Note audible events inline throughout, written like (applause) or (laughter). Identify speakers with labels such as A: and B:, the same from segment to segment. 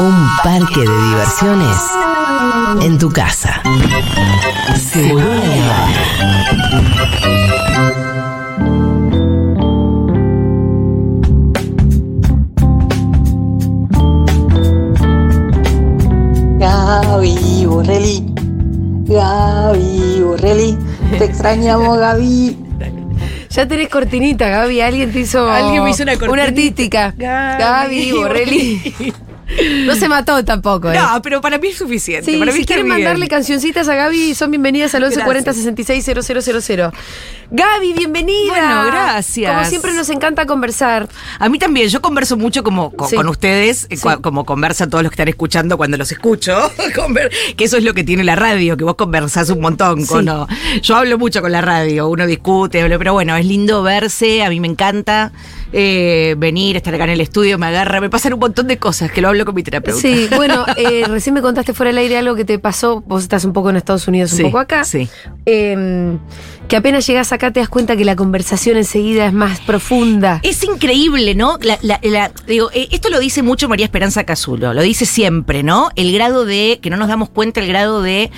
A: Un parque de diversiones en tu casa. Seguro.
B: Gaby Borrelli, Gaby Borrelli, te extrañamos Gaby.
C: Ya tenés cortinita, Gaby. Alguien te hizo.
D: Alguien me hizo una cortinita.
C: Una artística.
D: Gaby
C: Gaby Borrelli. No se mató tampoco, ¿eh?
D: No, pero para mí es suficiente.
C: Sí,
D: para mí
C: si quieren
D: bien.
C: mandarle cancioncitas a Gaby, son bienvenidas al 1140 66 000. Gaby, bienvenida.
D: Bueno, gracias.
C: Como siempre nos encanta conversar.
D: A mí también, yo converso mucho como con,
C: Sí.
D: con ustedes, eh,
C: Sí.
D: como conversan todos los que están escuchando cuando los escucho, (laughs) que eso es lo que tiene la radio, que vos conversás un montón. Con, no. Yo hablo mucho con la radio, uno discute, pero bueno, es lindo verse, a mí me encanta eh, venir, estar acá en el estudio, me agarra, me pasan un montón de cosas que lo hablo con mi terapeuta.
C: Sí, (laughs) bueno, eh, recién me contaste fuera del aire algo que te pasó. Vos estás un poco en Estados Unidos, un poco acá.
D: sí.
C: Eh, que apenas llegas acá te das cuenta que la conversación enseguida es más profunda.
D: Es increíble, ¿no? La- la- la- digo, eh, esto lo dice mucho María Esperanza Casulo, lo dice siempre, ¿no? El grado de, que no nos damos cuenta, el grado de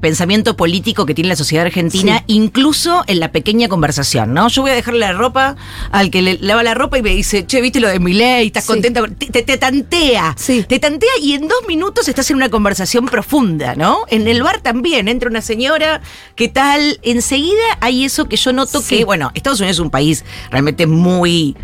D: pensamiento político que tiene la sociedad argentina,
C: Sí.
D: incluso en la pequeña conversación, ¿no? Yo voy a dejarle la ropa al que le lava la ropa y me dice, che, ¿viste lo de mi ley? ¿Estás
C: Sí.
D: contenta? con-?" Te, te- te tantea,
C: Sí.
D: te tantea y en dos minutos estás en una conversación profunda, ¿no? En el bar también, entra una señora, ¿qué tal? Enseguida hay eso que yo noto
C: Sí.
D: que, bueno, Estados Unidos es un país realmente muy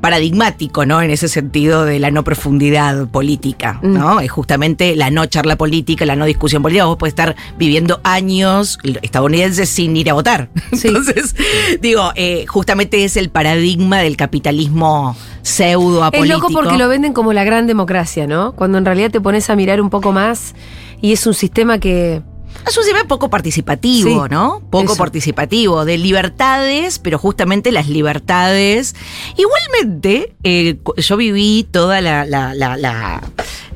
D: paradigmático, ¿no? En ese sentido de la no profundidad política,
C: Mm.
D: ¿no? Es justamente la no charla política, la no discusión política. Vos podés estar viviendo años estadounidenses sin ir a votar. (laughs)
C: Sí.
D: Entonces, digo, eh, justamente es el paradigma del capitalismo pseudo
C: Es
D: apolítico.
C: loco porque lo venden como la gran democracia, ¿no? Cuando en realidad te pones a mirar un poco más y es un sistema que.
D: Es un sistema poco participativo,
C: Sí,
D: ¿no? Poco
C: eso.
D: participativo, de libertades, pero justamente las libertades. Igualmente, eh, yo viví toda la, la, la, la,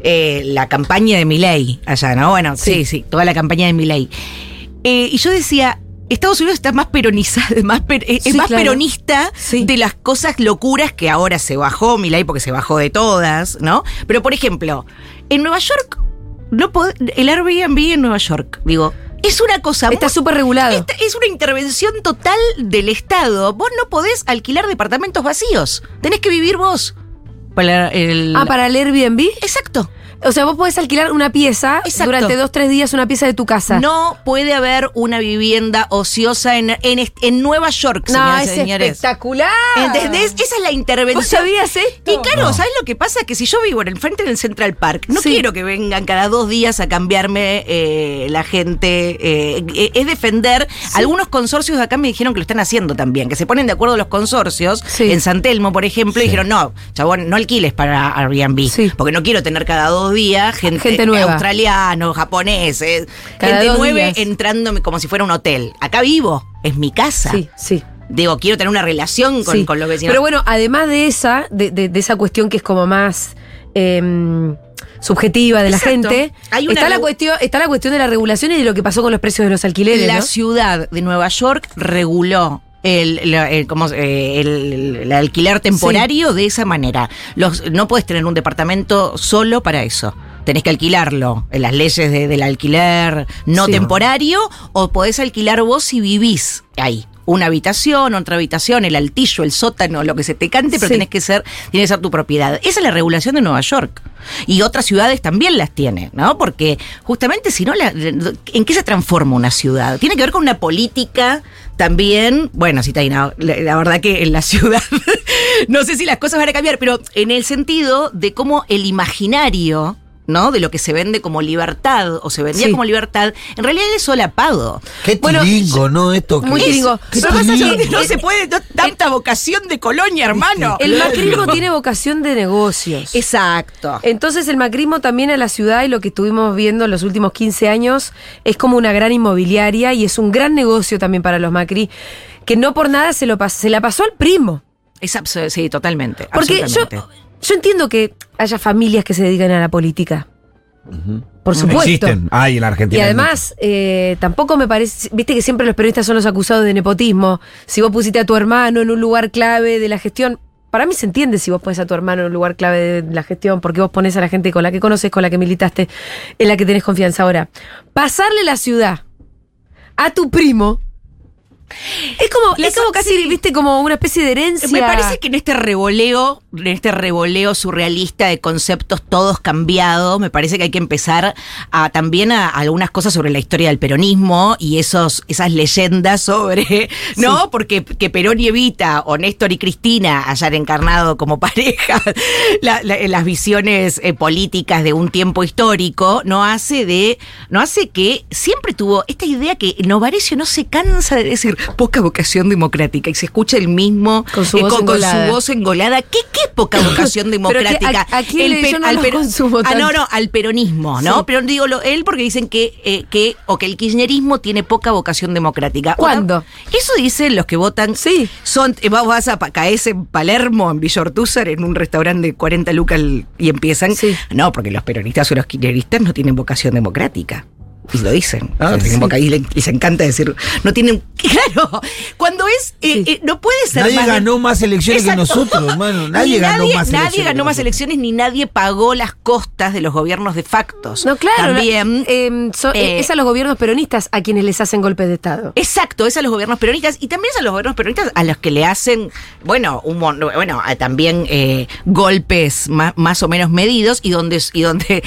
D: eh, la campaña de Milei allá, ¿no? Bueno, sí, sí, toda la campaña de Milei. Eh, y yo decía, Estados Unidos está más peronizado, (laughs) más per- es
C: Sí,
D: más
C: claro.
D: peronista
C: Sí.
D: de las cosas locuras que ahora se bajó Milei porque se bajó de todas, ¿no? Pero por ejemplo, en Nueva York, no el Airbnb en Nueva York, digo, es una cosa
C: Está súper regulado.
D: esta es una intervención total del Estado. Vos no podés alquilar departamentos vacíos. Tenés que vivir vos. Para el,
C: Ah, para el Airbnb.
D: Exacto.
C: O sea, vos podés alquilar una pieza
D: Exacto.
C: durante dos, tres días, una pieza de tu casa.
D: No puede haber una vivienda ociosa en, en, en Nueva York,
C: No, es
D: señores.
C: espectacular.
D: ¿Entendés? Esa es la intervención.
C: ¿Vos sabías esto?
D: Y claro, ¿sabes lo que pasa? Que si yo vivo en el frente del Central Park, no
C: Sí.
D: quiero que vengan cada dos días a cambiarme eh, la gente. eh, eh, es defender. Algunos consorcios de acá me dijeron que lo están haciendo también, que se ponen de acuerdo los consorcios.
C: Sí.
D: En San Telmo, por ejemplo, y dijeron, no, chabón, no alquiles para Airbnb. Porque no quiero tener cada dos días gente,
C: Gente nueva.
D: australianos, japoneses,
C: Cada
D: gente
C: dos
D: nueva
C: días.
D: entrándome como si fuera un hotel. Acá vivo, es mi casa.
C: Sí, sí.
D: Digo, quiero tener una relación con,
C: sí.
D: con los vecinos.
C: Pero bueno, además de esa, de, de- de esa cuestión que es como más em, subjetiva de la gente,
D: Hay una
C: está, la cuestión, está la cuestión de la regulación y de lo que pasó con los precios de los alquileres.
D: la
C: ¿no?
D: ciudad de Nueva York reguló el, la- el- ¿cómo se- eh, el- el alquiler temporario de esa manera. Los, no puedes tener un departamento solo para eso. Tenés que alquilarlo en las leyes de- del alquiler no
C: Sí.
D: temporario o podés alquilar vos si vivís ahí. Una habitación, otra habitación, el altillo, el sótano, lo que se te cante, pero
C: Sí.
D: tenés que ser, tiene que ser tu propiedad. Esa es la regulación de Nueva York. Y otras ciudades también las tiene, ¿no? Porque justamente si no, ¿en qué se transforma una ciudad? Tiene que ver con una política también, bueno, la, la verdad que en la ciudad, (laughs) no sé si las cosas van a cambiar, pero en el sentido de cómo el imaginario ¿no? De lo que se vende como libertad o se vendía
C: Sí.
D: como libertad, en realidad es solapado.
E: Qué
C: Bueno,
E: tiringo, ¿no? Esto que-
C: muy
E: es-
C: tiringo.
D: que no se puede, no- tanta vocación de colonia, hermano.
C: El macrismo tiene vocación de negocios.
D: Exacto.
C: Entonces el macrismo también a la ciudad y lo que estuvimos viendo en los últimos 15 años es como una gran inmobiliaria y es un gran negocio también para los Macri, que no por nada se, lo pas- se la pasó al primo.
D: Es sí, totalmente.
C: Porque yo. Yo entiendo que haya familias que se dedican a la política. Por supuesto.
E: Existen. Hay en la Argentina.
C: Y además, eh, tampoco me parece, viste que siempre los periodistas son los acusados de nepotismo. Si vos pusiste a tu hermano en un lugar clave de la gestión, para mí se entiende si vos pones a tu hermano en un lugar clave de la gestión, porque vos pones a la gente con la que conoces, con la que militaste, en la que tenés confianza. Ahora, pasarle la ciudad a tu primo. Es como, es como casi,
D: sí.
C: viste, como una especie de herencia.
D: Me parece que en este revoleo, en este revoleo surrealista de conceptos todos cambiados, me parece que hay que empezar a también a, algunas cosas sobre la historia del peronismo y esos, esas leyendas sobre, (laughs) ¿no? Porque que Perón y Evita, o Néstor y Cristina hayan encarnado como (laughs) pareja la- la- las visiones eh, políticas de un tiempo histórico, no hace de, no hace que siempre tuvo esta idea que Novarecio no se cansa de decir poca vocación democrática y se escucha el mismo
C: Con su
D: eh,
C: voz
D: con, con
C: engolada.
D: su voz engolada. ¿Qué, qué poca (laughs) vocación
C: Pero que
D: democrática?
C: a- a le- yo no consumo
D: Ah, no, no, al peronismo, ¿no?
C: Sí.
D: Pero digo lo- él porque dicen que, eh, que, o que el kirchnerismo tiene poca vocación democrática.
C: ¿Cuándo?
D: Eso dicen los que votan.
C: Sí.
D: Son, eh, vos vas a caes en Palermo, en Villa Ortúzar, en un restaurante de 40 lucas el- y empiezan.
C: Sí.
D: No, porque los peronistas o los kirchneristas no tienen vocación democrática. Y lo dicen, ¿no? Tienen
E: sí.
D: y le- les encanta decir, no tienen, (laughs) claro, cuando es, eh,
C: Sí.
D: eh, no puede ser
E: Nadie
D: más
E: ganó más elecciones que nosotros, hermano. (laughs) Nadie ganó más
D: Nadie
E: elecciones.
D: ganó
E: que
D: más elecciones ni nadie pagó las costas de los gobiernos de factos.
C: No, claro.
D: También.
C: eh, so-
D: eh,
C: es a los gobiernos peronistas a quienes les hacen golpes de Estado.
D: Exacto, es a los gobiernos peronistas y también es a los gobiernos peronistas a los que le hacen, bueno, un, bueno también golpes más, más o menos medidos y donde, y donde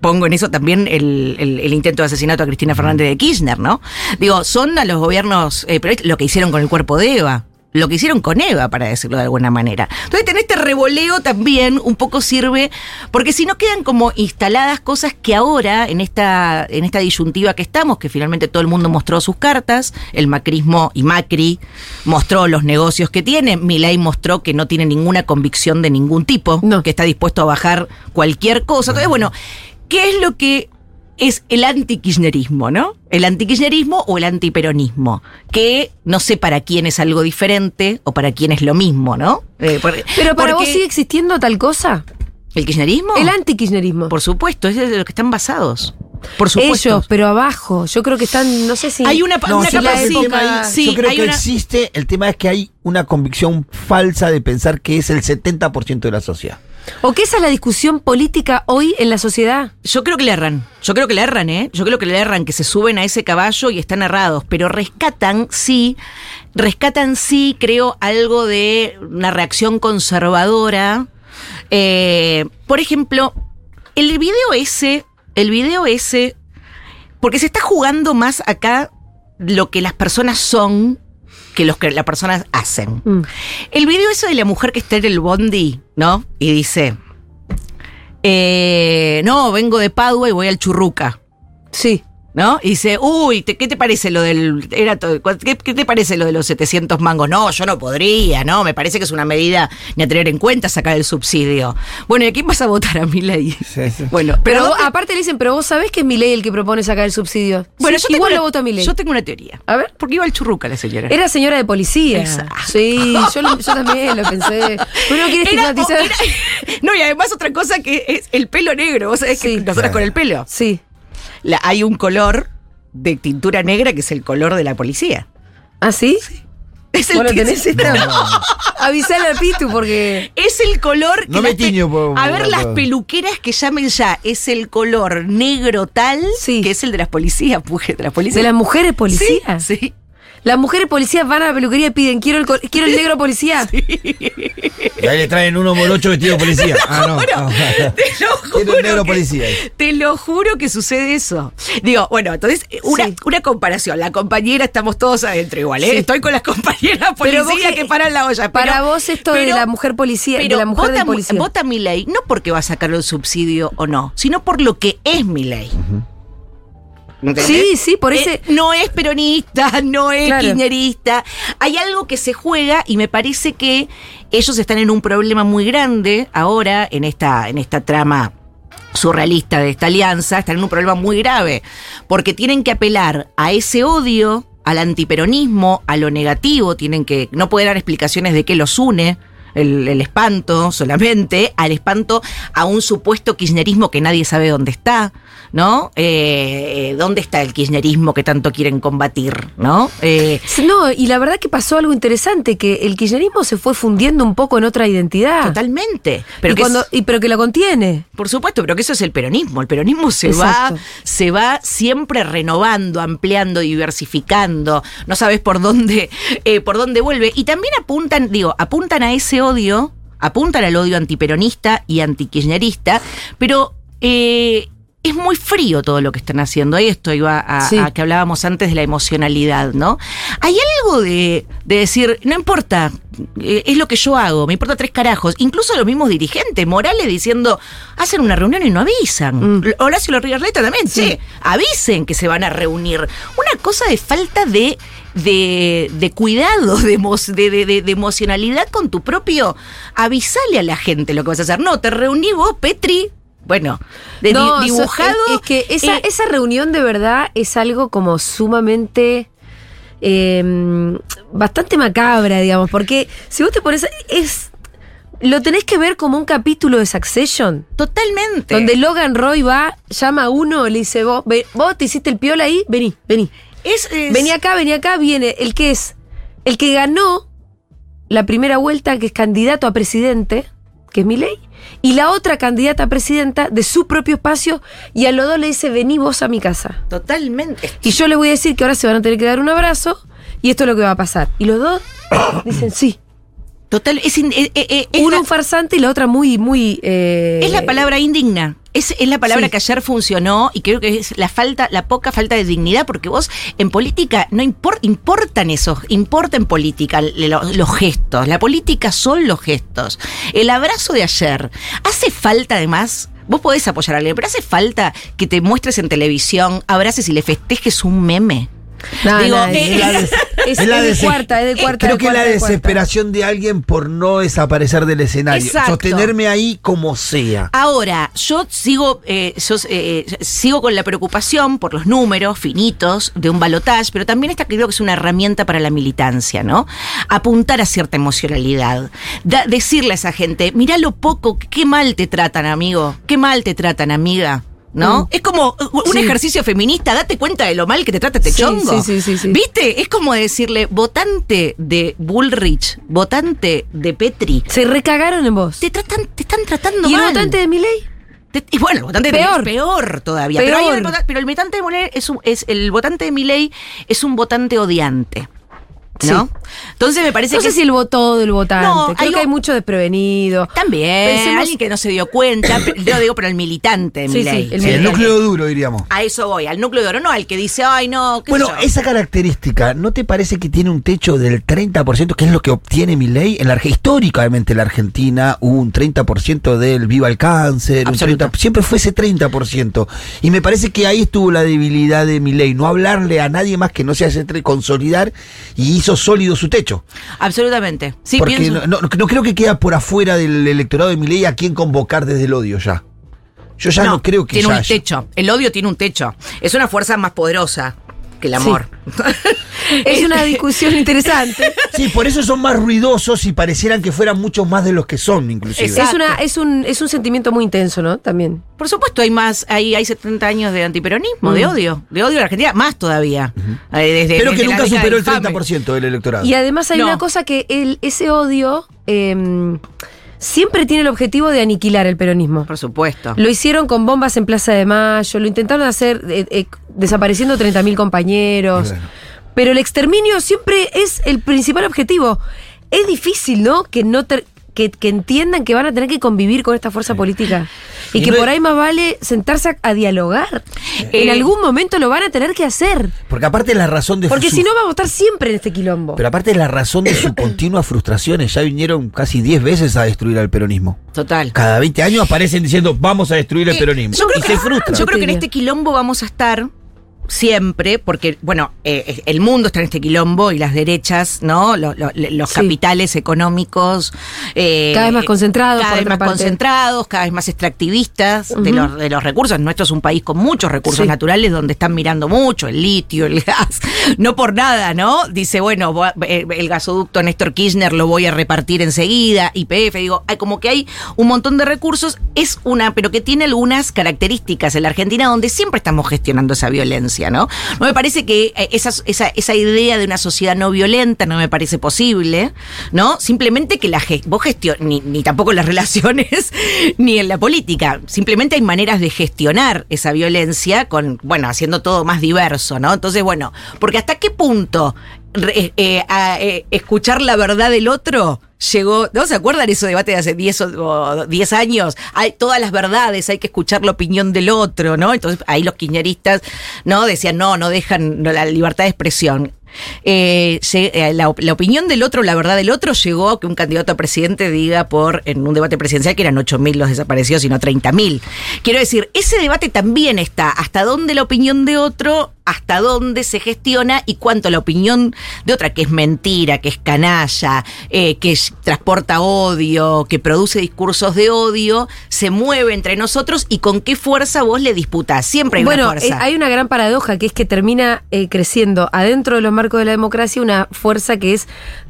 D: pongo en eso también el, el- el intento de asesinato a Cristina Fernández de Kirchner, ¿no? Digo, son a los gobiernos eh, peronistas lo que hicieron con el cuerpo de Eva. Lo que hicieron con Eva, para decirlo de alguna manera. Entonces, en este revoleo también un poco sirve, porque si no quedan como instaladas cosas que ahora, en esta, en esta disyuntiva que estamos, que finalmente todo el mundo mostró sus cartas, el macrismo y Macri mostró los negocios que tiene, Milei mostró que no tiene ninguna convicción de ningún tipo,
C: No.
D: que está dispuesto a bajar cualquier cosa. Entonces, bueno, ¿qué es lo que es el antikirchnerismo, ¿no? El antikirchnerismo o el antiperonismo, que no sé para quién es algo diferente o para quién es lo mismo, ¿no? Eh, por-
C: Pero para vos sigue existiendo tal cosa.
D: ¿El kirchnerismo?
C: El antikirchnerismo.
D: Por supuesto, es de lo que están basados. Por supuesto.
C: Ellos, pero abajo. Yo creo que están, no sé si.
D: Hay una,
E: No,
D: una
E: tema ahí-
D: sí,
E: yo creo
D: hay
E: que
D: una-
E: existe, el tema es que hay una convicción falsa de pensar que es el 70% de la sociedad.
C: ¿O qué esa es la discusión política hoy en la sociedad?
D: Yo creo que le erran. Yo creo que le erran, ¿eh? Yo creo que le erran, que se suben a ese caballo y están errados. Pero rescatan, sí, rescatan, sí, creo, algo de una reacción conservadora. Eh, por ejemplo, el video ese, el video ese, porque se está jugando más acá lo que las personas son que lo que las personas hacen.
C: Mm.
D: El video ese de la mujer que está en el bondi, ¿no? Y dice, eh, no, vengo de Padua y voy al Churruca,
C: Sí.
D: ¿No? Y dice, uy, te- ¿qué te parece lo del... Era todo- ¿qué, qué te parece lo de los 700 mangos? No, yo no podría, ¿no? Me parece que es una medida ni a tener en cuenta sacar el subsidio. Bueno, ¿y a quién vas a votar (laughs) a mi ley?
E: Sí, sí.
D: Bueno,
C: Pero, aparte le dicen, pero vos sabés que es mi ley el que propone sacar el subsidio.
D: bueno,
C: Sí,
D: yo
C: igual
D: una-
C: lo voto a mi ley.
D: Yo tengo una teoría.
C: A ver.
D: Porque iba al Churruca la señora.
C: Era señora de policía.
D: Exacto.
C: Sí, yo, lo- yo también lo pensé. Uno quiere estigmatizar. (laughs)
D: no, y además otra cosa que es el pelo negro. Vos sabés que
C: Sí.
D: nosotros
E: Claro.
D: con el pelo.
C: Sí.
D: La- hay un color de tintura negra que es el color de la policía.
C: ¿Ah, sí?
D: Es el,
C: ¿Vos lo
D: que-
C: tenés esto? (laughs) Avisale al Pitu porque.
D: es el color que
E: No me tiño por-
D: A ver,
E: por-
D: las peluqueras que llamen ya, es el color negro tal
C: Sí.
D: que es el de las policías, mujer, (laughs) de las policías.
C: ¿De las mujeres policías?
D: Sí, sí.
C: Las mujeres policías van a la peluquería y piden, quiero el, quiero el negro policía. (laughs)
E: Y ahí le traen uno morocho vestido de policía. Ah, no. No.
D: te lo juro
E: un negro
D: que-
E: policía.
D: Te lo juro que sucede eso. Digo, bueno, entonces, una,
C: Sí.
D: una comparación. La compañera, estamos todos adentro igual, ¿eh?
C: Sí.
D: Estoy con las compañeras
C: Pero vos
D: policías
C: que-
D: que paran la olla.
C: para vos esto de la mujer policía- de
D: pero
C: la mujer
D: vota,
C: del policía.
D: Vota mi ley, no porque va a sacar el subsidio o no, sino por lo que es mi ley. ¿Entendés?
C: Sí, sí, por
D: Eh,
C: ese.
D: no es peronista, (laughs) no es
C: Claro.
D: kirchnerista. Hay algo que se juega y me parece que ellos están en un problema muy grande ahora en esta, en esta trama surrealista de esta alianza, están en un problema muy grave, porque tienen que apelar a ese odio, al antiperonismo, a lo negativo, tienen que, no pueden dar explicaciones de qué los une, el, el espanto solamente, al espanto a un supuesto kirchnerismo que nadie sabe dónde está, ¿no? Eh, eh, ¿Dónde está el kirchnerismo que tanto quieren combatir, ¿no? Eh,
C: No, y la verdad que pasó algo interesante, que el kirchnerismo se fue fundiendo un poco en otra identidad.
D: totalmente.
C: Pero, y
D: que
C: cuando,
D: es-
C: y pero que la contiene.
D: Por supuesto, pero que eso es el peronismo. El peronismo se
C: Exacto.
D: va, se va siempre renovando, ampliando, diversificando. No sabes por dónde, eh, por dónde vuelve. Y también apuntan, digo, apuntan a ese odio, apuntan al odio antiperonista y antikirchnerista, pero eh, es muy frío todo lo que están haciendo. Ahí esto iba a,
C: Sí.
D: a que hablábamos antes de la emocionalidad, ¿no? Hay algo de, de decir, no importa, eh, es lo que yo hago, me importa tres carajos. Incluso los mismos dirigentes, Morales diciendo, hacen una reunión y no avisan.
C: Mm.
D: Horacio Larriarleta también, sí, avisen que se van a reunir. Una cosa de falta de, de, de cuidado, de- de- de emocionalidad con tu propio. Avisale a la gente lo que vas a hacer. No, te reuní vos, Petri. Bueno, de
C: No,
D: dibujado.
C: es, es que esa,
D: eh,
C: esa reunión de verdad es algo como sumamente. eh, bastante macabra, digamos, porque si vos te pones. es Lo tenés que ver como un capítulo de Succession.
D: Totalmente.
C: Donde Logan Roy va, llama a uno, le dice, vos, vos te hiciste el piola ahí, vení, vení.
D: es, es-
C: Vení acá, vení acá, viene el que es, el que ganó la primera vuelta, que es candidato a presidente, que es Milei, y la otra candidata a presidenta de su propio espacio, y a los dos le dice, vení vos a mi casa.
D: Totalmente.
C: Y yo les voy a decir que ahora se van a tener que dar un abrazo, y esto es lo que va a pasar. Y los dos (coughs) dicen sí.
D: Total, es, in- eh, eh, eh, es
C: Uno
D: la-
C: un farsante y la otra muy, muy... eh,
D: Es la palabra indigna. Es, es la palabra
C: Sí.
D: que ayer funcionó y creo que es la falta, la poca falta de dignidad, porque vos en política no impor- importan esos, importa en política le- lo- los gestos. La política son los gestos. El abrazo de ayer. Hace falta además. Vos podés apoyar a alguien, pero hace falta que te muestres en televisión, abraces y le festejes un meme.
C: No,
D: Digo,
C: no,
D: eh,
C: es,
E: la (laughs) la
C: de cuarta, es de cuarta.
E: Creo
C: de
E: que la
C: cuarta, de cuarta.
E: desesperación de alguien por no desaparecer del escenario.
D: Exacto.
E: Sostenerme ahí como sea.
D: Ahora, yo sigo, eh, yo, eh, sigo con la preocupación por los números finitos de un balotaje, pero también esta creo que es una herramienta para la militancia, ¿no? Apuntar a cierta emocionalidad. Da- decirle a esa gente, mirá lo poco, qué mal te tratan, amigo, qué mal te tratan, amiga. ¿No?
C: Mm.
D: Es como uh, un
C: Sí.
D: ejercicio feminista, date cuenta de lo mal que te trata este
C: Sí,
D: chongo.
C: sí, sí, sí.
D: ¿Viste? Es como decirle, votante de Bullrich, votante de Petri,
C: Se recagaron en vos.
D: te tratan, te están tratando
C: ¿Y el
D: mal.
C: votante de Milei?
D: Y bueno, el votante
C: Peor.
D: de peor todavía.
C: Peor.
D: Pero, hay el, pero el votante de Milei es, un- es el votante de Milei es un votante odiante. ¿No? Entonces me parece
C: No
D: que
C: sé si el votó del votante.
D: No,
C: Creo
D: hay
C: que hay mucho desprevenido.
D: también
C: Pensemos-
D: alguien que no se dio cuenta, (coughs) yo digo, pero el militante de
C: Sí, sí, el
E: Sí, el
C: Milei.
E: núcleo duro, diríamos.
D: A eso voy, al núcleo de oro, no al que dice, ay, no, qué sé
E: Bueno,
D: yo.
E: esa característica, ¿no te parece que tiene un techo del 30%, que es lo que obtiene mi ley? En la históricamente en la Argentina hubo un 30% del viva el cáncer, un
D: Absoluto.
E: 30 siempre fue ese 30%. Y me parece que ahí estuvo la debilidad de mi ley, no hablarle a nadie más que no sea ese consolidar y hizo sólido su techo.
D: Absolutamente. Sí,
E: Porque
D: pienso.
E: no, no- no creo que queda por afuera del electorado de mi ley a quién convocar desde el odio ya. Yo ya no, creo que
D: tiene
E: ya
D: un
E: haya.
D: techo. El odio tiene un techo. Es una fuerza más poderosa que el
C: Sí. Es una discusión interesante.
E: Sí, por eso son más ruidosos y parecieran que fueran muchos más de los que son, inclusive.
C: Es, una, es, un, es un sentimiento muy intenso, ¿no? También.
D: Por supuesto, hay más, hay, hay 70 años de antiperonismo, de
C: Mm.
D: odio, de odio en Argentina, más todavía. Eh, desde-
E: Pero que
D: desde la
E: nunca superó el
D: infame.
E: 30% del electorado.
C: Y además hay
D: No.
C: una cosa que el, ese odio eh, siempre tiene el objetivo de aniquilar el peronismo.
D: Por supuesto.
C: Lo hicieron con bombas en Plaza de Mayo, lo intentaron hacer eh, eh, desapareciendo 30.000 compañeros.
E: Bueno.
C: Pero el exterminio siempre es el principal objetivo. Es difícil, ¿no? Que no ter- que, que entiendan que van a tener que convivir con esta fuerza política. Y,
E: Y
C: que
E: no-
C: por ahí más vale sentarse a, a dialogar.
D: Eh,
C: en algún momento lo van a tener que hacer.
E: Porque aparte la razón de
C: Porque
E: su-
C: si no vamos a estar siempre en este quilombo.
E: Pero aparte la razón de sus (coughs) continuas frustraciones, ya vinieron casi 10 veces a destruir al peronismo.
D: Total.
E: Cada 20 años aparecen diciendo vamos a destruir el
D: Eh,
E: peronismo.
D: Yo creo,
E: y
D: que,
E: se frustran.
D: yo creo que en este quilombo vamos a estar siempre, porque, bueno, eh, el mundo está en este quilombo y las derechas, ¿no? Lo- lo- los
C: Sí.
D: capitales económicos. eh,
C: Cada vez más concentrados,
D: Cada vez más
C: parte.
D: concentrados, cada vez más extractivistas de, los, de los recursos. Nuestro es un país con muchos recursos
C: Sí.
D: naturales donde están mirando mucho el litio, el gas. (laughs) No por nada, ¿no? Dice, bueno, eh, el gasoducto Néstor Kirchner lo voy a repartir enseguida, IPF, digo, hay como que hay un montón de recursos, es una, pero que tiene algunas características en la Argentina donde siempre estamos gestionando esa violencia, ¿no? No me parece que eh, esa, esa, esa idea de una sociedad no violenta no me parece posible, ¿no? Simplemente que la vos ni, ni tampoco las (laughs) relaciones, ni en la política. Simplemente hay maneras de gestionar esa violencia con, bueno, haciendo todo más diverso, ¿no? Entonces, bueno, porque hasta qué punto eh, a, eh, escuchar la verdad del otro llegó, ¿no se acuerdan ese debate de hace 10 o, o 10 años? Hay todas las verdades, hay que escuchar la opinión del otro, ¿no? Entonces ahí los kirchneristas, ¿no? Decían, no, no dejan la libertad de expresión. Eh, eh, la opinión del otro, la verdad del otro, llegó a que un candidato a presidente diga por en un debate presidencial que eran 8.000 los desaparecidos y no 30.000. Quiero decir, ese debate también está. ¿Hasta dónde la opinión de otro? ¿Hasta dónde se gestiona? Y cuánto la opinión de otra, que es mentira, que es canalla, eh, que transporta odio, que produce discursos de odio, se mueve entre nosotros y con qué fuerza vos le disputás. Siempre hay
C: bueno,
D: una fuerza.
C: eh, hay una gran paradoja que es que termina eh, creciendo adentro de los marcos de la democracia una fuerza que es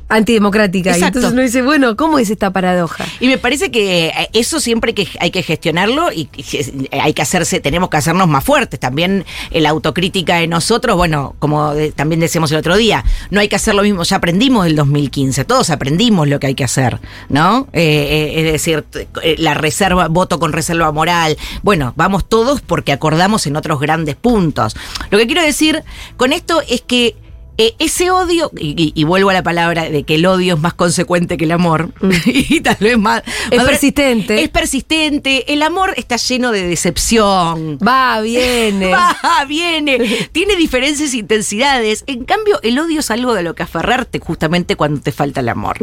C: antidemocrática. Y
D: Exacto.
C: entonces uno dice, bueno, ¿cómo es esta paradoja?
D: Y me parece que eh, eso siempre que hay que gestionarlo y y hay que hacerse, tenemos que hacernos más fuertes. También eh, la autocrítica de nosotros, bueno, como de- también decíamos el otro día, no hay que hacer lo mismo, ya aprendimos del 2015, todos aprendimos lo que hay que hacer, ¿no? Eh, eh, es decir, eh, la reserva, voto con reserva moral. Bueno, vamos todos porque acordamos en otros grandes puntos. Lo que quiero decir con esto es que eh, ese odio, y, y- y vuelvo a la palabra de que el odio es más consecuente que el amor, (laughs) y tal vez más...
C: Es
D: más-
C: persistente.
D: Es persistente. El amor está lleno de decepción.
C: Va, viene. (laughs)
D: Va, viene, (laughs) tiene diferentes intensidades. En cambio, el odio es algo de lo que aferrarte justamente cuando te falta el amor,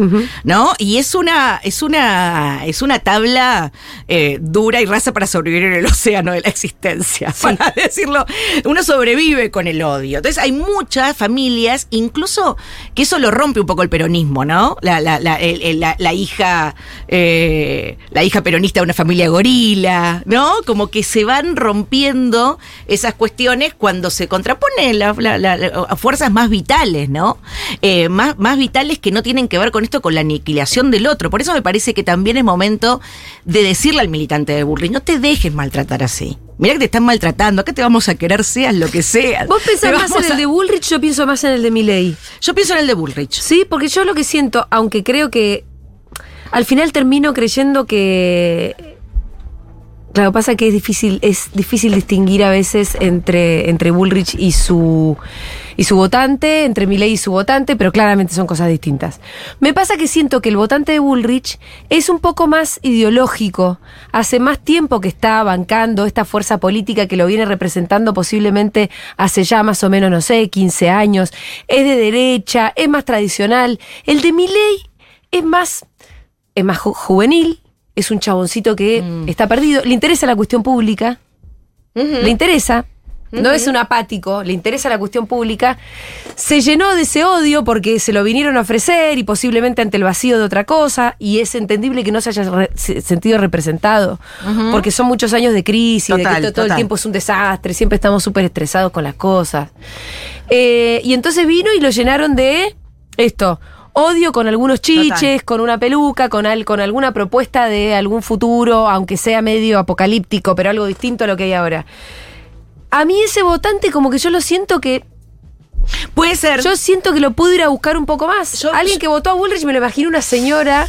D: ¿no? Y es una, es una, es una tabla eh, dura y rasa para sobrevivir en el océano de la existencia, para decirlo. Uno sobrevive con el odio. Entonces hay muchas familias, incluso que eso lo rompe un poco el peronismo, ¿no? La, la, la, la- la hija, eh, la hija peronista de una familia gorila, ¿no? Como que se van rompiendo esas cuestiones cuando se contraponen a fuerzas más vitales, ¿no? Eh, más, más vitales que no tienen que ver con esto, con la aniquilación del otro. Por eso me parece que también es momento de decirle al militante de Burley, no te dejes maltratar así. Mira que te están maltratando, acá te vamos a querer seas lo que seas.
C: Vos pensás más en el
D: a-
C: de Bullrich, yo pienso más en el de Milley.
D: Yo pienso en el de Bullrich.
C: Sí, porque yo lo que siento, aunque creo que al final termino creyendo que claro, pasa que es difícil es difícil distinguir a veces entre entre Bullrich y su y su votante, entre Milley y su votante, pero claramente son cosas distintas. Me pasa que siento que el votante de Bullrich es un poco más ideológico. Hace más tiempo que está bancando esta fuerza política que lo viene representando posiblemente hace ya más o menos, no sé, 15 años. Es de derecha, es más tradicional. El de Milley es más, es más ju- juvenil, es un chaboncito que está perdido. Le interesa la cuestión pública, le interesa. No es un apático, le interesa la cuestión pública. Se llenó de ese odio porque se lo vinieron a ofrecer y posiblemente ante el vacío de otra cosa. Y es entendible que no se haya re- sentido representado. Porque son muchos años de crisis, de que todo el tiempo es un desastre, siempre estamos súper estresados con las cosas. Eh, y entonces vino y lo llenaron de esto. Odio con algunos chiches, con una peluca, con, al- con alguna propuesta de algún futuro, aunque sea medio apocalíptico, pero algo distinto a lo que hay ahora. A mí ese votante como que yo lo siento que...
D: Puede ser.
C: Yo siento que lo pude ir a buscar un poco más.
D: Yo-
C: Alguien que votó a Bullrich me lo imagino una señora,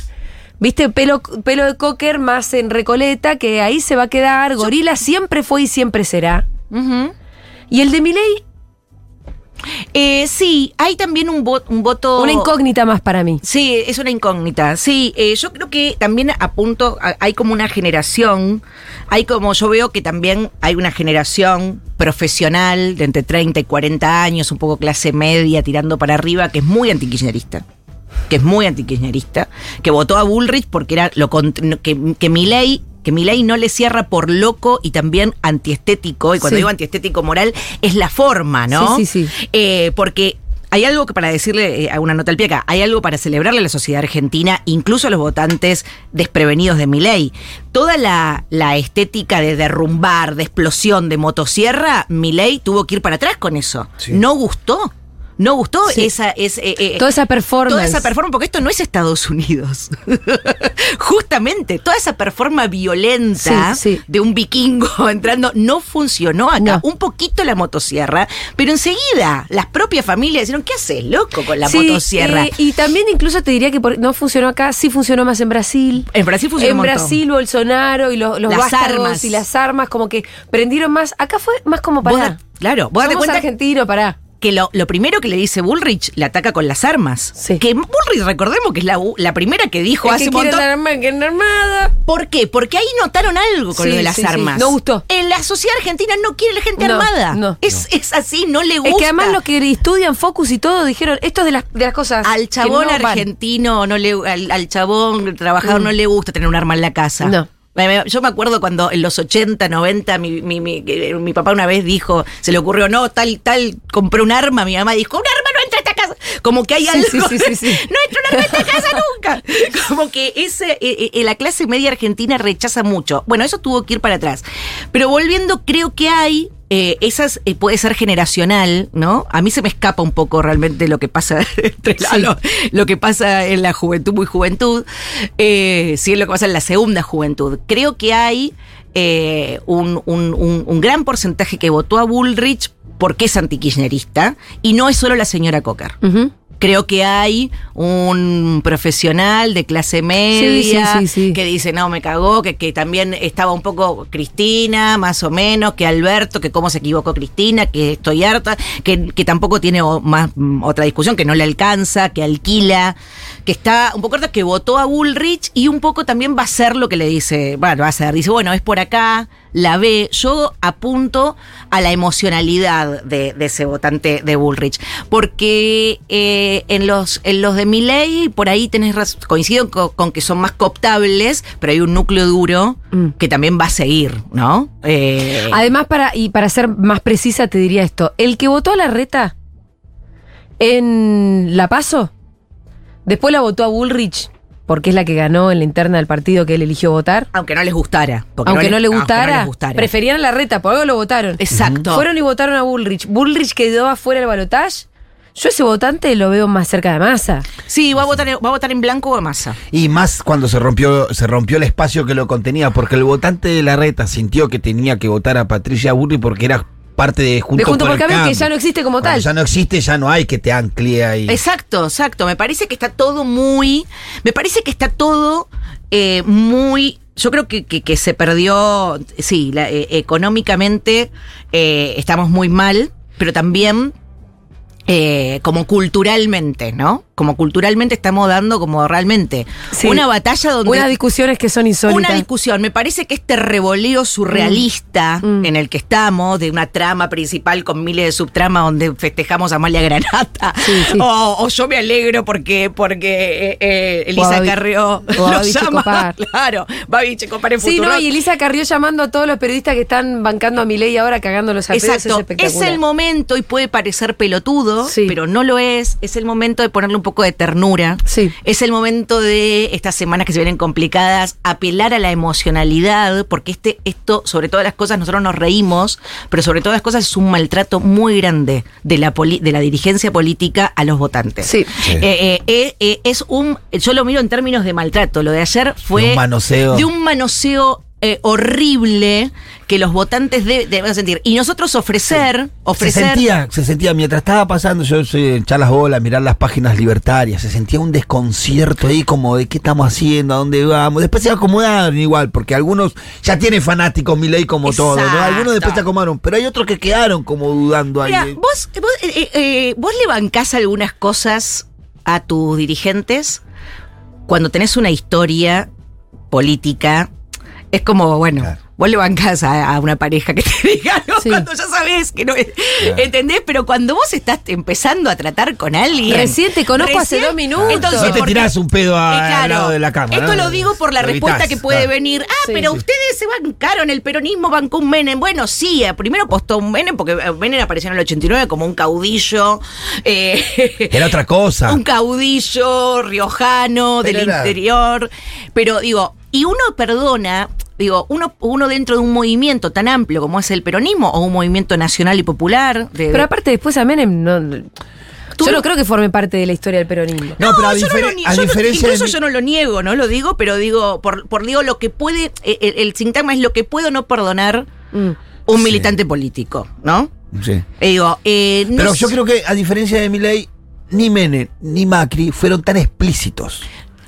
C: viste, pelo, pelo de cocker más en recoleta, que ahí se va a quedar. Gorila siempre fue y siempre será. Y el de Milei,
D: Eh, sí, hay también un, vo- un voto.
C: una incógnita más para mí.
D: Sí, es una incógnita. Sí, eh, yo creo que también apunto, a- hay como una generación, hay como, yo veo que también hay una generación profesional de entre 30 y 40 años, un poco clase media, tirando para arriba, que es muy antikirchnerista. Que es muy antikirchnerista, que votó a Bullrich porque era lo que, que Milei que Milei no le cierra por loco y también antiestético, y cuando
C: Sí.
D: digo antiestético moral, es la forma, ¿no?
C: Sí, sí, sí.
D: Eh, porque hay algo que para decirle, eh, a una nota al pie acá, hay algo para celebrarle a la sociedad argentina, incluso a los votantes desprevenidos de Milei. Toda la, la estética de derrumbar, de explosión, de motosierra, Milei tuvo que ir para atrás con eso.
E: Sí.
D: No gustó. No gustó
C: Sí.
D: esa, es, eh, eh,
C: Toda esa performance.
D: Toda esa performance, porque esto no es Estados Unidos. (laughs) Justamente, toda esa performance violenta
C: Sí, sí.
D: de un vikingo (laughs) entrando no funcionó acá.
C: No.
D: Un poquito la motosierra, pero enseguida las propias familias dijeron, ¿qué haces, loco, con la motosierra?
C: eh, y también incluso te diría que por- no funcionó acá, sí funcionó más en Brasil.
D: en Brasil funcionó
C: En
D: un.
C: Brasil, Bolsonaro y los, los
D: Las armas.
C: y las armas, como que prendieron más. Acá fue más como para.
D: claro, vos date
C: Somos
D: cuenta
C: argentino, pará.
D: Que lo, lo primero que le dice Bullrich le ataca con las armas.
C: Sí.
D: Que Bullrich, recordemos que es la, la primera que dijo
C: El
D: hace
C: que
D: un montón.
C: arma, que no armada.
D: ¿Por qué? Porque ahí notaron algo con
C: Sí,
D: lo de las
C: sí, sí.
D: armas.
C: No gustó.
D: En la sociedad argentina no quiere la gente
C: No,
D: armada.
C: no.
D: Es, es así, no le gusta.
C: Es que además los que estudian Focus y todo dijeron, esto es de las, de las cosas.
D: Al
C: que
D: chabón
C: no van.
D: argentino, no le, al, al chabón trabajador
C: Mm.
D: no le gusta tener un arma en la casa.
C: No.
D: Yo me acuerdo cuando en los 80, 90, mi, mi, mi, que mi papá una vez dijo, se le ocurrió, no, tal, tal, compré un arma. Mi mamá dijo, un arma no entra a esta casa. Como que hay algo.
C: sí, sí, sí, sí. (laughs)
D: No entra un arma a esta casa (laughs) nunca. Como que ese, eh, eh, la clase media argentina rechaza mucho. Bueno, eso tuvo que ir para atrás. Pero volviendo, creo que hay eh, esas eh, puede ser generacional, ¿no? A mí se me escapa un poco realmente lo que pasa (laughs) entre la-
C: Sí.
D: lo, lo que pasa en la juventud, muy juventud, eh, sí es lo que pasa en la segunda juventud. Creo que hay eh, un, un- un- un gran porcentaje que votó a Bullrich porque es antikirchnerista y no es solo la señora Cocker. Creo que hay un profesional de clase media
C: sí, sí, sí.
D: que dice, no, me cagó, que, que también estaba un poco Cristina, más o menos, que Alberto, que cómo se equivocó Cristina, que estoy harta, que, que tampoco tiene o- más mm, otra discusión, que no le alcanza, que alquila, que está un poco harta, que votó a Bullrich y un poco también va a hacer lo que le dice, bueno, va a hacer, dice, bueno, es por acá, la ve, yo apunto a la emocionalidad de, de ese votante de Bullrich, porque eh, en los en los de Milley por ahí tenés raz- coincido co- con, que son más cooptables, pero hay un núcleo duro
C: Mm.
D: que también va a seguir, ¿no? Eh,
C: Además, para, y para ser más precisa, te diría esto. El que votó a la reta en La Paso, después la votó a Bullrich, porque es la que ganó en la interna del partido que él eligió votar.
D: aunque no les gustara.
C: Aunque no, le
D: aunque
C: gustara,
D: no les gustara.
C: preferían a la reta, por algo lo votaron.
D: Exacto.
C: Fueron y votaron a Bullrich. Bullrich quedó afuera del balotaje. Yo ese votante lo veo más cerca de masa.
D: Sí, va a votar, en- va a votar en blanco o en masa.
E: Y más cuando se rompió, se rompió el espacio que lo contenía, porque el votante de la reta sintió que tenía que votar a Patricia Burri porque era parte de Juntos
C: de Junto por Cambio, que ya no existe como
E: Cuando
C: tal.
E: ya no existe, ya no hay que te ancle ahí.
D: Exacto, exacto. Me parece que está todo muy. Me parece que está todo eh, muy. Yo creo que, que- que se perdió. Sí, la- eh, económicamente eh, estamos muy mal, pero también. como culturalmente, ¿no? Como culturalmente estamos dando como realmente
C: Sí.
D: una batalla donde
C: Unas discusiones que son insólitas.
D: una discusión. Me parece que este revoleo surrealista
C: Mm. Mm.
D: en el que estamos, de una trama principal con miles de subtramas donde festejamos a Amalia Granata,
C: Sí, sí.
D: O, o yo me alegro porque, porque eh, eh, Elisa Carrió
C: o
D: nos llama.
C: Checopar. (laughs)
D: Claro, Babi Checopar en
C: Sí, no, y Elisa Carrió llamando a todos los periodistas que están bancando a Milei ahora cagándolos a pedos,
D: Exacto,
C: es
D: es,
C: espectacular.
D: el momento y puede parecer pelotudo,
C: Sí.
D: pero no lo es. Es el momento de ponerle un poco de ternura.
C: Sí.
D: Es el momento de estas semanas que se vienen complicadas, apelar a la emocionalidad, porque este, esto, sobre todas las cosas, nosotros nos reímos, pero sobre todas las cosas es un maltrato muy grande de la, poli- de la dirigencia política a los votantes.
C: Sí.
E: Sí.
D: Eh, eh, eh, eh, es un, yo lo miro en términos de maltrato. Lo de ayer fue
E: De un manoseo.
D: de un manoseo eh, horrible que los votantes de- deben sentir. Y nosotros ofrecer,
E: Se
D: ofrecer.
E: sentía, se sentía, mientras estaba pasando, yo soy echar las bolas, mirar las páginas libertarias, se sentía un desconcierto ahí como de qué estamos haciendo, a dónde vamos. Después se acomodaron igual, porque algunos ya tienen fanáticos mi ley como todo, ¿no?
D: Exacto.
E: Algunos después se acomodaron, pero hay otros que quedaron como dudando ahí.
D: Mira, vos, vos, eh, eh, vos le bancás algunas cosas a tus dirigentes cuando tenés una historia política. Es como, bueno,
E: Claro.
D: Vos le bancás a, a una pareja que te (laughs) diga, ¿no?
C: Sí.
D: Cuando ya sabés que no es. ¿Entendés? Pero cuando vos estás empezando a tratar con alguien.
C: Recién te conozco hace dos minutos.
D: Entonces,
E: No te
D: porque-
E: tirás un pedo a-
D: Eh,
E: al
D: claro,
E: lado de la cama,
D: Esto
E: ¿no?
D: lo digo por la
E: Lo
D: respuesta
E: evitás,
D: que puede
E: claro.
D: venir. Ah,
C: Sí.
D: pero
C: Sí.
D: ustedes se bancaron el peronismo, bancó un Menem. Bueno, sí, eh, primero postó un Menem porque eh, Menem apareció en el 89 como un caudillo. eh,
E: Era otra cosa.
D: un caudillo riojano
E: Pero
D: del
E: era-
D: interior. Pero digo, y uno perdona, digo, uno, uno dentro de un movimiento tan amplio como es el peronismo o un movimiento nacional y popular. de-
C: Pero aparte después a Menem no... Yo
D: no-
C: creo que forme parte de la historia del peronismo.
E: No, pero a,
D: yo no lo
E: a
D: yo no-
E: diferencia
D: incluso
E: de.
D: yo no lo niego, no lo digo, pero digo, por, por digo lo que puede, eh, el, el sintagma es lo que puedo no perdonar
C: Mm.
D: un
E: Sí.
D: militante político, ¿no?
E: Sí.
D: Y digo, eh, no
E: Pero yo creo que, a diferencia de Milei, ni Menem ni Macri fueron tan explícitos.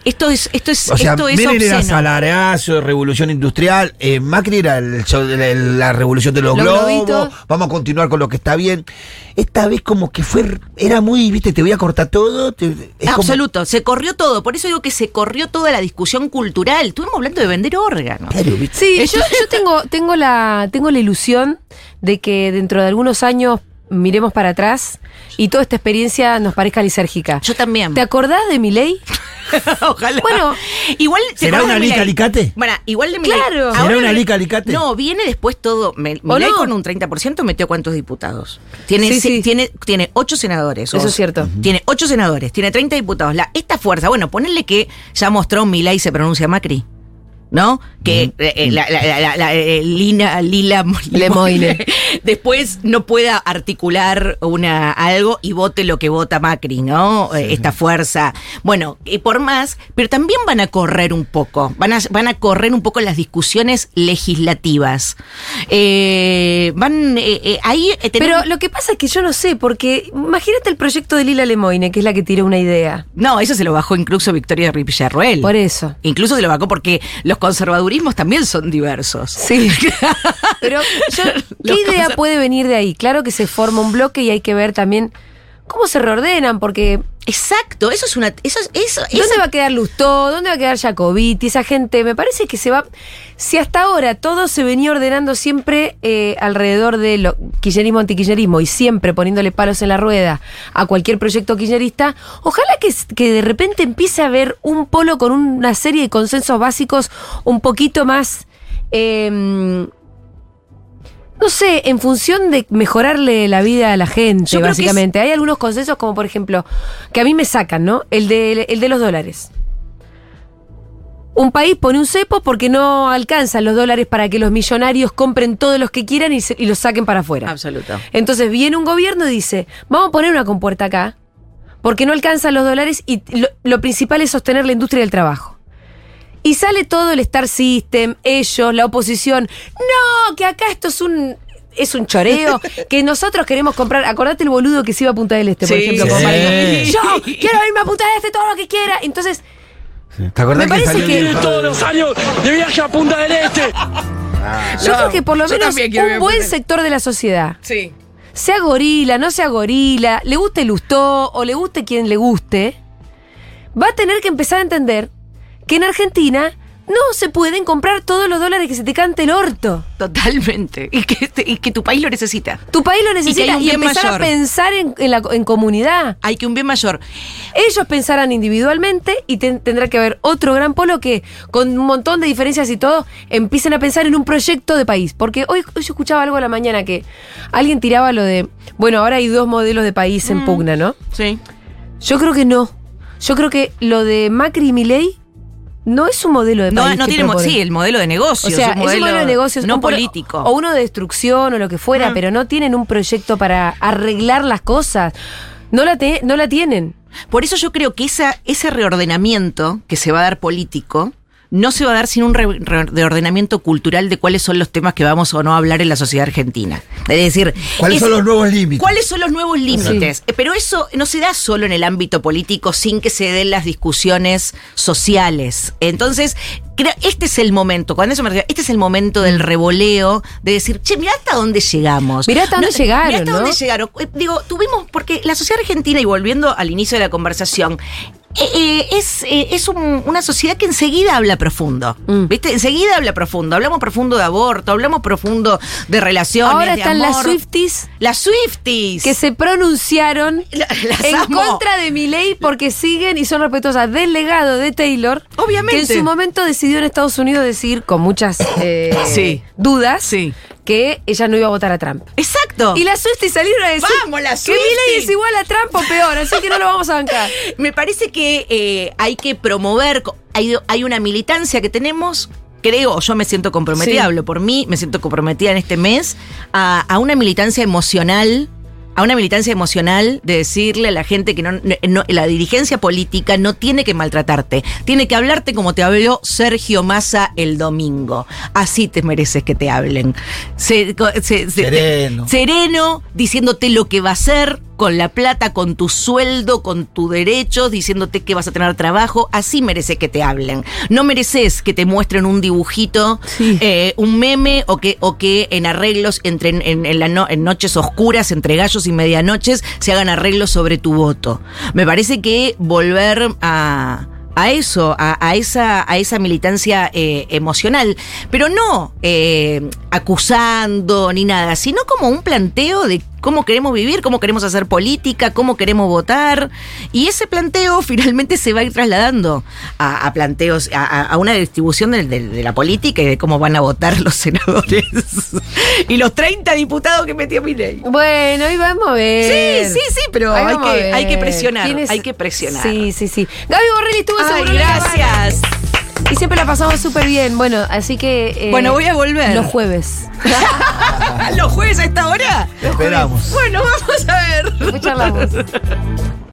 D: Esto es, esto es,
E: O sea,
D: esto es
E: era
D: obsceno.
E: salariazo, revolución industrial. eh, Macri era el la, revolución de los,
C: Los
E: globos.
C: globitos.
E: Vamos a continuar con lo que está bien. Esta vez como que fue, era muy, viste, te voy a cortar todo. te- es como-
D: Absoluto, se corrió todo. Por eso digo que se corrió toda la discusión cultural. Estuvimos hablando de vender órganos.
E: Claro, viste.
C: Sí, yo, yo (laughs) tengo, tengo, la, tengo la ilusión de que dentro de algunos años miremos para atrás y toda esta experiencia nos parezca lisérgica.
D: Yo también.
C: ¿Te acordás de mi ley? (laughs)
D: Ojalá.
C: Bueno,
D: igual ¿te
E: ¿será una
D: de
E: lica alicate?
D: Bueno, igual de Milei.
C: Claro.
E: ¿Será
D: Ahora
E: una lica alicate?
D: No, viene después todo. Me-
C: ¿O
D: Milei
C: no?
D: con un 30% metió cuántos diputados. Tiene,
C: Sí,
D: se-
C: sí.
D: tiene, tiene ocho senadores.
C: Eso
D: o-
C: es cierto.
D: Tiene ocho senadores, tiene 30 diputados. La, esta fuerza, bueno, ponerle que ya mostró Milei se pronuncia Macri. ¿No? Que eh, eh, la, la- la- la- la- eh, Lina, Lila
C: Lemoine. (laughs)
D: después no pueda articular una algo y vote lo que vota Macri, ¿no? Esta fuerza. Bueno, y por más, pero también van a correr un poco, van a, van a correr un poco las discusiones legislativas. Eh, van ahí
C: pero lo que pasa es que yo no sé, porque imagínate el proyecto de Lila Lemoine, que es la que tiró una idea.
D: no, eso se lo bajó incluso Victoria Villarroel.
C: Por eso.
D: Incluso se lo bajó porque los conservadurismos también son diversos.
C: Sí. (laughs) Pero yo, ¿qué
D: Los
C: idea puede venir de ahí? Claro que se forma un bloque y hay que ver también cómo se reordenan, porque
D: Exacto, eso es una. Eso, es- eso,
C: ¿dónde
D: esa-
C: va a quedar Lustó? ¿Dónde va a quedar Jacobiti? Esa gente, me parece que se va... Si hasta ahora todo se venía ordenando siempre eh, alrededor de lo kirchnerismo antikirchnerismo y siempre poniéndole palos en la rueda a cualquier proyecto kirchnerista, ojalá que, que de repente empiece a haber un polo con una serie de consensos básicos un poquito más... eh, no sé, en función de mejorarle la vida a la gente,
D: Yo
C: básicamente. Hay algunos consensos como, por ejemplo, que a mí me sacan, ¿no? El de, el de los dólares. Un país pone un cepo porque no alcanzan los dólares para que los millonarios compren todos los que quieran y, se- y los saquen para afuera.
D: Absoluto.
C: Entonces viene un gobierno y dice, vamos a poner una compuerta acá, porque no alcanzan los dólares y lo, lo principal es sostener la industria del trabajo. Y sale todo el Star System, ellos, la oposición. No, que acá esto es un. Es un choreo, (laughs) que nosotros queremos comprar. Acordate el boludo que se iba a Punta del Este, por
D: Sí.
C: ejemplo. como
E: Sí.
C: para ir, Yo quiero irme a Punta del Este todo lo que quiera. Entonces,
E: ¿Te acordás
C: Me parece que-
E: el hijo
F: todos los años de viaje a Punta del Este.
C: yo
D: No,
C: creo que por lo
D: yo
C: menos un
D: ir a
C: buen
D: Punta-
C: sector de la sociedad,
D: Sí.
C: sea gorila, no sea gorila, le guste Lustó o le guste quien le guste, va a tener que empezar a entender que en Argentina no se pueden comprar todos los dólares que se te cante el orto.
D: Totalmente. Y que, este- y que tu país lo necesita.
C: Tu país lo necesita y, empezar
D: mayor.
C: a pensar en, en la- en comunidad.
D: Hay que un bien mayor.
C: Ellos pensarán individualmente y ten- tendrá que haber otro gran polo que, con un montón de diferencias y todo, empiecen a pensar en un proyecto de país. Porque hoy, hoy yo escuchaba algo a la mañana que alguien tiraba lo de, bueno, ahora hay dos modelos de país en pugna, ¿no?
D: Sí.
C: Yo creo que no. Yo creo que lo de Macri y Milei no es un modelo de
D: No,
C: país.
D: no
C: que
D: tiene.
C: propone.
D: Sí, el modelo de negocio.
C: O sea, es un modelo de negocios.
D: No
C: un
D: político.
C: O uno de destrucción o lo que fuera,
D: Mm.
C: pero no tienen un proyecto para arreglar las cosas. No la, te- no la tienen.
D: Por eso yo creo que esa, ese reordenamiento que se va a dar político no se va a dar sin un re- re- reordenamiento cultural de cuáles son los temas que vamos o no a hablar en la sociedad argentina. Es decir,
E: ¿Cuáles
D: es-
E: son los nuevos límites?
D: ¿Cuáles son los nuevos límites? Eh, Pero eso no se da solo en el ámbito político sin que se den las discusiones sociales. Entonces, creo, este es el momento, cuando eso me refiero, este es el momento del revoleo, de decir, che, mirá hasta dónde llegamos.
C: Mirá hasta dónde llegaron,
D: Mirá hasta
C: ¿no?
D: dónde llegaron. Eh, Digo, tuvimos, porque la sociedad argentina, y volviendo al inicio de la conversación, Eh, eh, es eh, es un- una sociedad que enseguida habla profundo.
C: Mm.
D: ¿Viste? Enseguida habla profundo. Hablamos profundo de aborto, hablamos profundo de relaciones.
C: Ahora
D: de
C: están las
D: amor.
C: Swifties
D: Las Swifties.
C: que se pronunciaron (laughs)
D: La- las
C: en
D: amo.
C: contra de mi ley porque siguen y son respetuosas del legado de Taylor.
D: Obviamente.
C: Que en su momento decidió en Estados Unidos decir, con muchas eh,
D: Sí.
C: dudas,
D: Sí.
C: Que ella no iba a votar a Trump.
D: Exacto.
C: Y las Swifties salieron a decir
D: Vamos, las
C: que mi ley
D: Swifties.
C: es igual a Trump o peor, así que no lo vamos a bancar. (laughs)
D: Me parece que eh, hay que promover, hay, hay una militancia que tenemos. Creo, yo me siento comprometida,
C: Sí.
D: hablo por mí, me siento comprometida en este mes a, a una militancia emocional, a una militancia emocional de decirle a la gente que no, no- la dirigencia política no tiene que maltratarte, tiene que hablarte como te habló Sergio Massa el domingo. Así te mereces que te hablen. Se- co- se- se-
E: Sereno.
D: sereno, diciéndote lo que va a hacer con la plata, con tu sueldo, con tus derechos, diciéndote que vas a tener trabajo. Así mereces que te hablen. No mereces que te muestren un dibujito,
C: Sí.
D: eh, un meme o que, o que en arreglos entre en, en- en la no- en noches oscuras, entre gallos y medianoches, se hagan arreglos sobre tu voto. Me parece que volver a a eso, a, a esa, a esa militancia eh, emocional, pero no eh, acusando ni nada, sino como un planteo de cómo queremos vivir, cómo queremos hacer política, cómo queremos votar, y ese planteo (laughs) finalmente se va a ir trasladando a, a planteos, a, una distribución de, de- de la política y de cómo van a votar (laughs) los senadores (laughs) y los 30 diputados que metió Milei.
C: Bueno, y vamos a ver.
D: Sí, sí, sí, pero
C: Ahí
D: hay que,
C: ver.
D: hay que presionar, hay que presionar.
C: Sí, sí, sí. Gaby Borrelli estuvo
D: Ay, gracias.
C: Y siempre la pasamos súper bien. Bueno, así que. eh,
D: Bueno, voy a volver.
C: Los jueves. (laughs)
D: ¿Los jueves a esta hora?
E: Te esperamos.
D: Bueno, vamos a ver. (laughs)